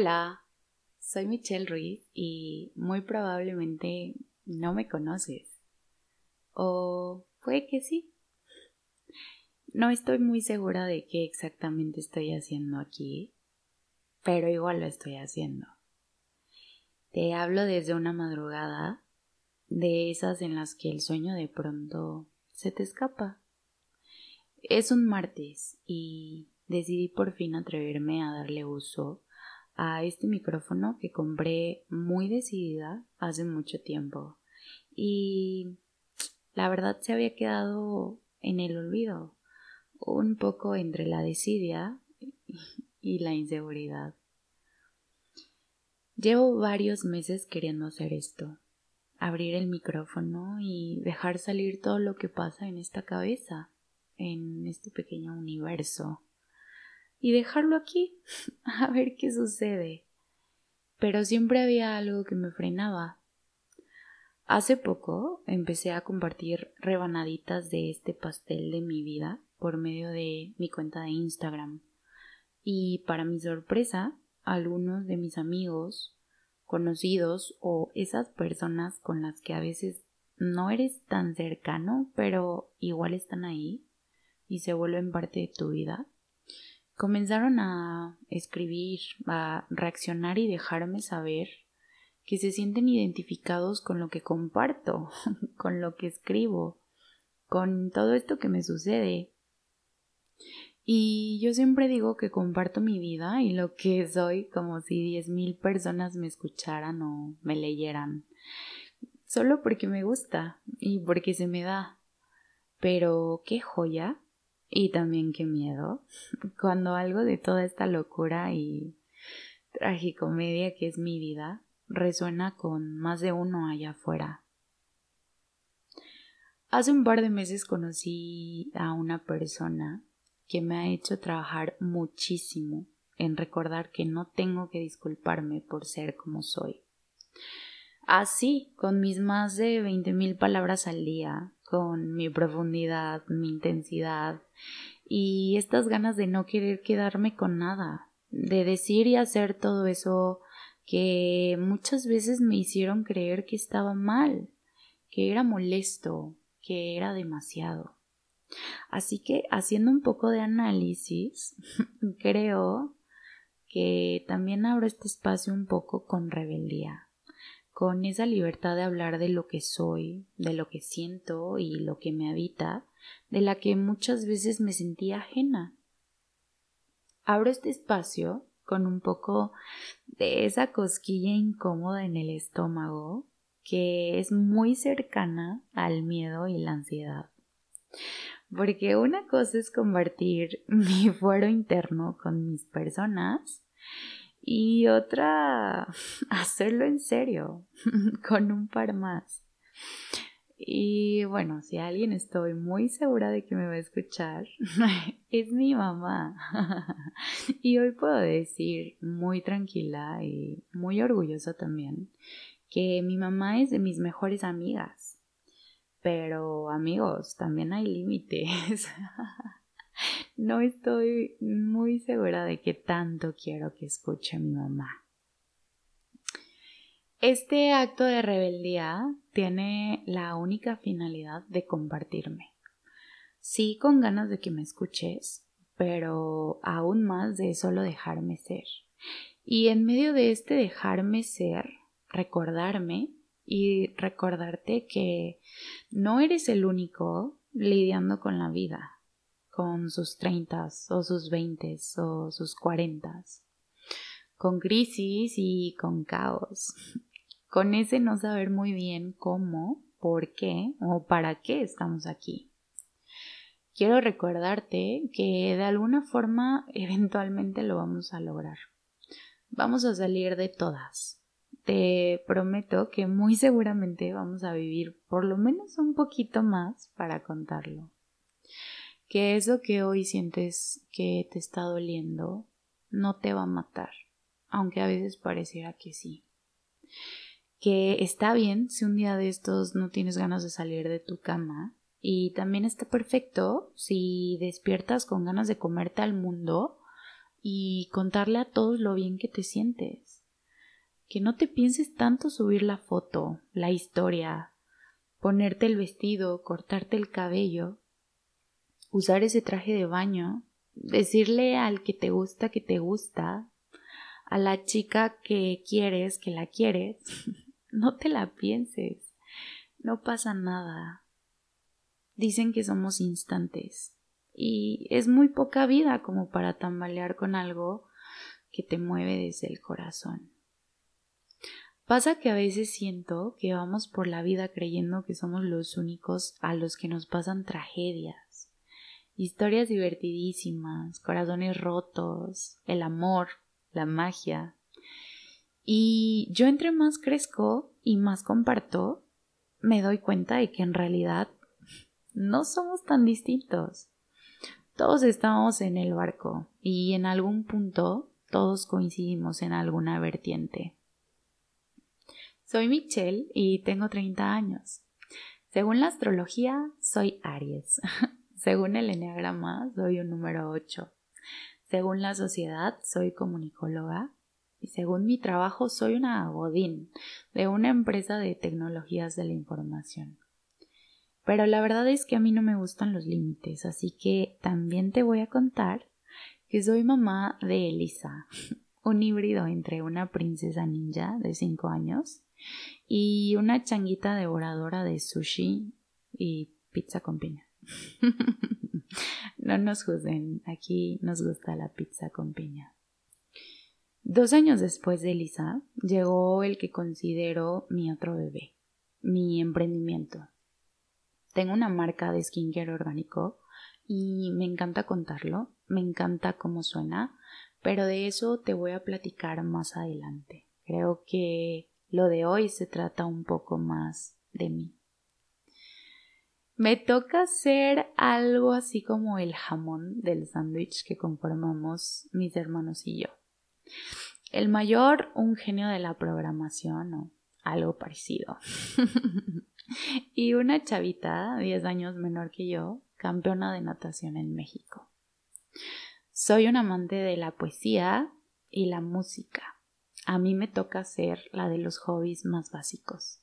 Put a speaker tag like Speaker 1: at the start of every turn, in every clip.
Speaker 1: Hola, soy Michelle Ruiz y muy probablemente no me conoces. O puede que sí. No estoy muy segura de qué exactamente estoy haciendo aquí, pero igual lo estoy haciendo. Te hablo desde una madrugada, de esas en las que el sueño de pronto se te escapa. Es un martes y decidí por fin atreverme a darle uso a este micrófono que compré muy decidida hace mucho tiempo y la verdad se había quedado en el olvido, un poco entre la desidia y la inseguridad. Llevo varios meses queriendo hacer esto, abrir el micrófono y dejar salir todo lo que pasa en esta cabeza, en este pequeño universo y dejarlo aquí, a ver qué sucede. Pero siempre había algo que me frenaba. Hace poco empecé a compartir rebanaditas de este pastel de mi vida por medio de mi cuenta de Instagram. Y para mi sorpresa, algunos de mis amigos, conocidos o esas personas con las que a veces no eres tan cercano, pero igual están ahí y se vuelven parte de tu vida, comenzaron a escribir, a reaccionar y dejarme saber que se sienten identificados con lo que comparto, con lo que escribo, con todo esto que me sucede. Y yo siempre digo que comparto mi vida y lo que soy como si diez mil personas me escucharan o me leyeran. Solo porque me gusta y porque se me da. Pero qué joya y también qué miedo cuando algo de toda esta locura y tragicomedia que es mi vida resuena con más de uno allá afuera. Hace un par de meses conocí a una persona que me ha hecho trabajar muchísimo en recordar que no tengo que disculparme por ser como soy. Así, con mis más de veinte mil palabras al día, con mi profundidad, mi intensidad y estas ganas de no querer quedarme con nada, de decir y hacer todo eso que muchas veces me hicieron creer que estaba mal, que era molesto, que era demasiado. Así que haciendo un poco de análisis, creo que también abro este espacio un poco con rebeldía con esa libertad de hablar de lo que soy, de lo que siento y lo que me habita, de la que muchas veces me sentía ajena. Abro este espacio con un poco de esa cosquilla incómoda en el estómago que es muy cercana al miedo y la ansiedad. Porque una cosa es compartir mi fuero interno con mis personas y otra hacerlo en serio con un par más. Y bueno, si alguien estoy muy segura de que me va a escuchar, es mi mamá. y hoy puedo decir muy tranquila y muy orgullosa también que mi mamá es de mis mejores amigas. Pero amigos, también hay límites. no estoy muy segura de que tanto quiero que escuche mi mamá. Este acto de rebeldía tiene la única finalidad de compartirme. Sí con ganas de que me escuches, pero aún más de solo dejarme ser. Y en medio de este dejarme ser, recordarme y recordarte que no eres el único lidiando con la vida con sus treintas o sus veintes o sus cuarentas, con crisis y con caos, con ese no saber muy bien cómo, por qué o para qué estamos aquí. Quiero recordarte que de alguna forma eventualmente lo vamos a lograr. Vamos a salir de todas. Te prometo que muy seguramente vamos a vivir por lo menos un poquito más para contarlo que eso que hoy sientes que te está doliendo no te va a matar, aunque a veces pareciera que sí. Que está bien si un día de estos no tienes ganas de salir de tu cama y también está perfecto si despiertas con ganas de comerte al mundo y contarle a todos lo bien que te sientes. Que no te pienses tanto subir la foto, la historia, ponerte el vestido, cortarte el cabello, usar ese traje de baño, decirle al que te gusta que te gusta, a la chica que quieres que la quieres, no te la pienses, no pasa nada. Dicen que somos instantes y es muy poca vida como para tambalear con algo que te mueve desde el corazón. Pasa que a veces siento que vamos por la vida creyendo que somos los únicos a los que nos pasan tragedias, historias divertidísimas, corazones rotos, el amor, la magia. Y yo entre más crezco y más comparto, me doy cuenta de que en realidad no somos tan distintos. Todos estamos en el barco y en algún punto todos coincidimos en alguna vertiente. Soy Michelle y tengo 30 años. Según la astrología, soy Aries. Según el enneagrama, soy un número 8. Según la sociedad, soy comunicóloga. Y según mi trabajo, soy una godín de una empresa de tecnologías de la información. Pero la verdad es que a mí no me gustan los límites, así que también te voy a contar que soy mamá de Elisa, un híbrido entre una princesa ninja de 5 años y una changuita devoradora de sushi y pizza con piña. no nos juzguen, aquí nos gusta la pizza con piña. Dos años después de Lisa, llegó el que considero mi otro bebé, mi emprendimiento. Tengo una marca de skincare orgánico y me encanta contarlo, me encanta cómo suena, pero de eso te voy a platicar más adelante. Creo que lo de hoy se trata un poco más de mí. Me toca hacer algo así como el jamón del sándwich que conformamos mis hermanos y yo. El mayor, un genio de la programación o algo parecido. y una chavita, 10 años menor que yo, campeona de natación en México. Soy un amante de la poesía y la música a mí me toca ser la de los hobbies más básicos.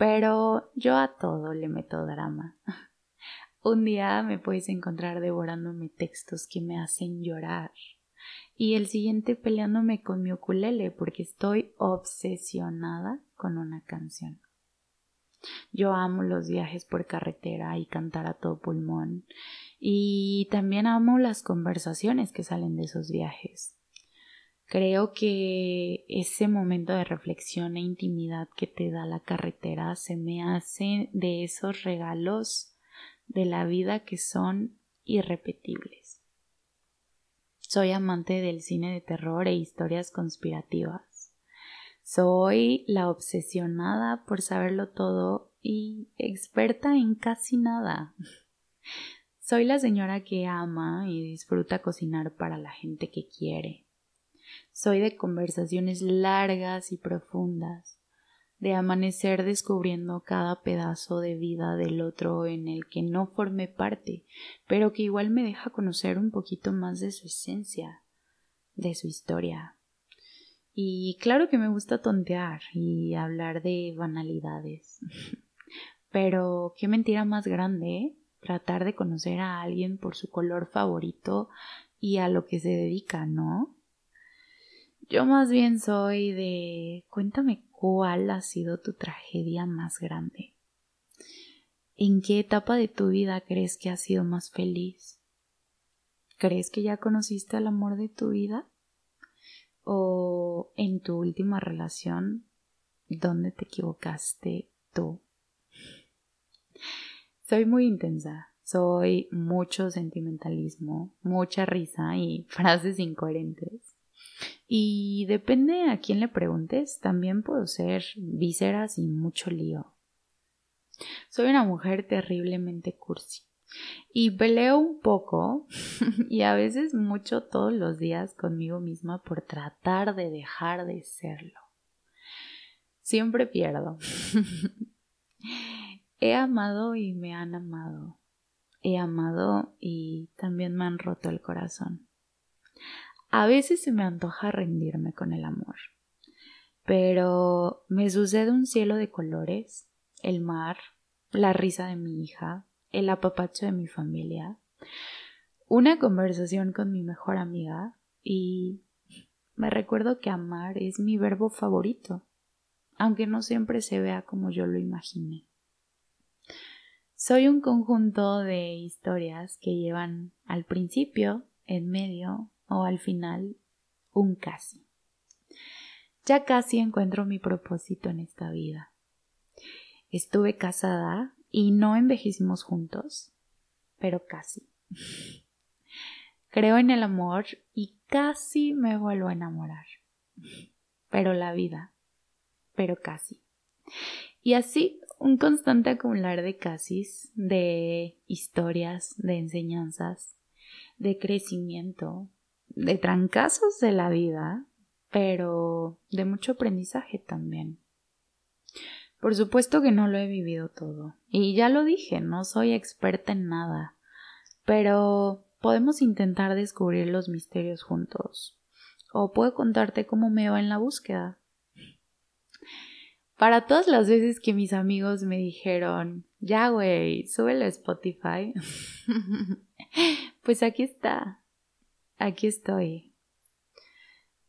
Speaker 1: Pero yo a todo le meto drama. Un día me puedes encontrar devorándome textos que me hacen llorar y el siguiente peleándome con mi ukulele porque estoy obsesionada con una canción. Yo amo los viajes por carretera y cantar a todo pulmón y también amo las conversaciones que salen de esos viajes. Creo que ese momento de reflexión e intimidad que te da la carretera se me hace de esos regalos de la vida que son irrepetibles. Soy amante del cine de terror e historias conspirativas. Soy la obsesionada por saberlo todo y experta en casi nada. Soy la señora que ama y disfruta cocinar para la gente que quiere soy de conversaciones largas y profundas, de amanecer descubriendo cada pedazo de vida del otro en el que no formé parte, pero que igual me deja conocer un poquito más de su esencia, de su historia. Y claro que me gusta tontear y hablar de banalidades. pero qué mentira más grande. Tratar de conocer a alguien por su color favorito y a lo que se dedica, ¿no? Yo más bien soy de cuéntame cuál ha sido tu tragedia más grande. ¿En qué etapa de tu vida crees que has sido más feliz? ¿Crees que ya conociste al amor de tu vida? ¿O en tu última relación, dónde te equivocaste tú? Soy muy intensa, soy mucho sentimentalismo, mucha risa y frases incoherentes. Y depende a quién le preguntes, también puedo ser vísceras y mucho lío. Soy una mujer terriblemente cursi. Y peleo un poco y a veces mucho todos los días conmigo misma por tratar de dejar de serlo. Siempre pierdo. He amado y me han amado. He amado y también me han roto el corazón. A veces se me antoja rendirme con el amor, pero me sucede un cielo de colores, el mar, la risa de mi hija, el apapacho de mi familia, una conversación con mi mejor amiga y me recuerdo que amar es mi verbo favorito, aunque no siempre se vea como yo lo imaginé. Soy un conjunto de historias que llevan al principio, en medio o al final un casi. Ya casi encuentro mi propósito en esta vida. Estuve casada y no envejecimos juntos, pero casi. Creo en el amor y casi me vuelvo a enamorar. Pero la vida, pero casi. Y así un constante acumular de casis, de historias, de enseñanzas, de crecimiento, de trancazos de la vida, pero de mucho aprendizaje también. Por supuesto que no lo he vivido todo. Y ya lo dije, no soy experta en nada. Pero podemos intentar descubrir los misterios juntos. O puedo contarte cómo me va en la búsqueda. Para todas las veces que mis amigos me dijeron, ya güey, súbelo a Spotify, pues aquí está, aquí estoy.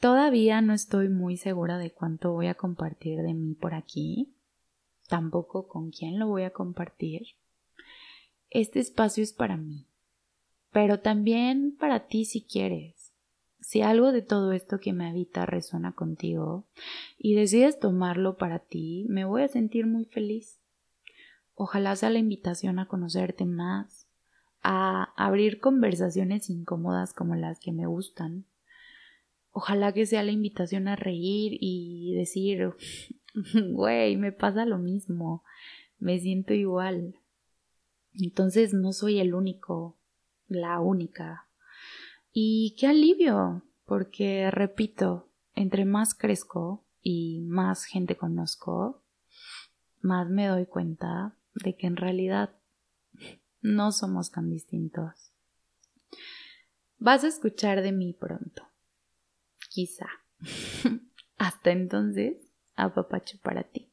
Speaker 1: Todavía no estoy muy segura de cuánto voy a compartir de mí por aquí, tampoco con quién lo voy a compartir. Este espacio es para mí, pero también para ti si quieres. Si algo de todo esto que me habita resuena contigo y decides tomarlo para ti, me voy a sentir muy feliz. Ojalá sea la invitación a conocerte más, a abrir conversaciones incómodas como las que me gustan. Ojalá que sea la invitación a reír y decir, güey, me pasa lo mismo, me siento igual. Entonces no soy el único, la única. Y qué alivio, porque, repito, entre más crezco y más gente conozco, más me doy cuenta de que en realidad no somos tan distintos. Vas a escuchar de mí pronto. Quizá. Hasta entonces, apapacho para ti.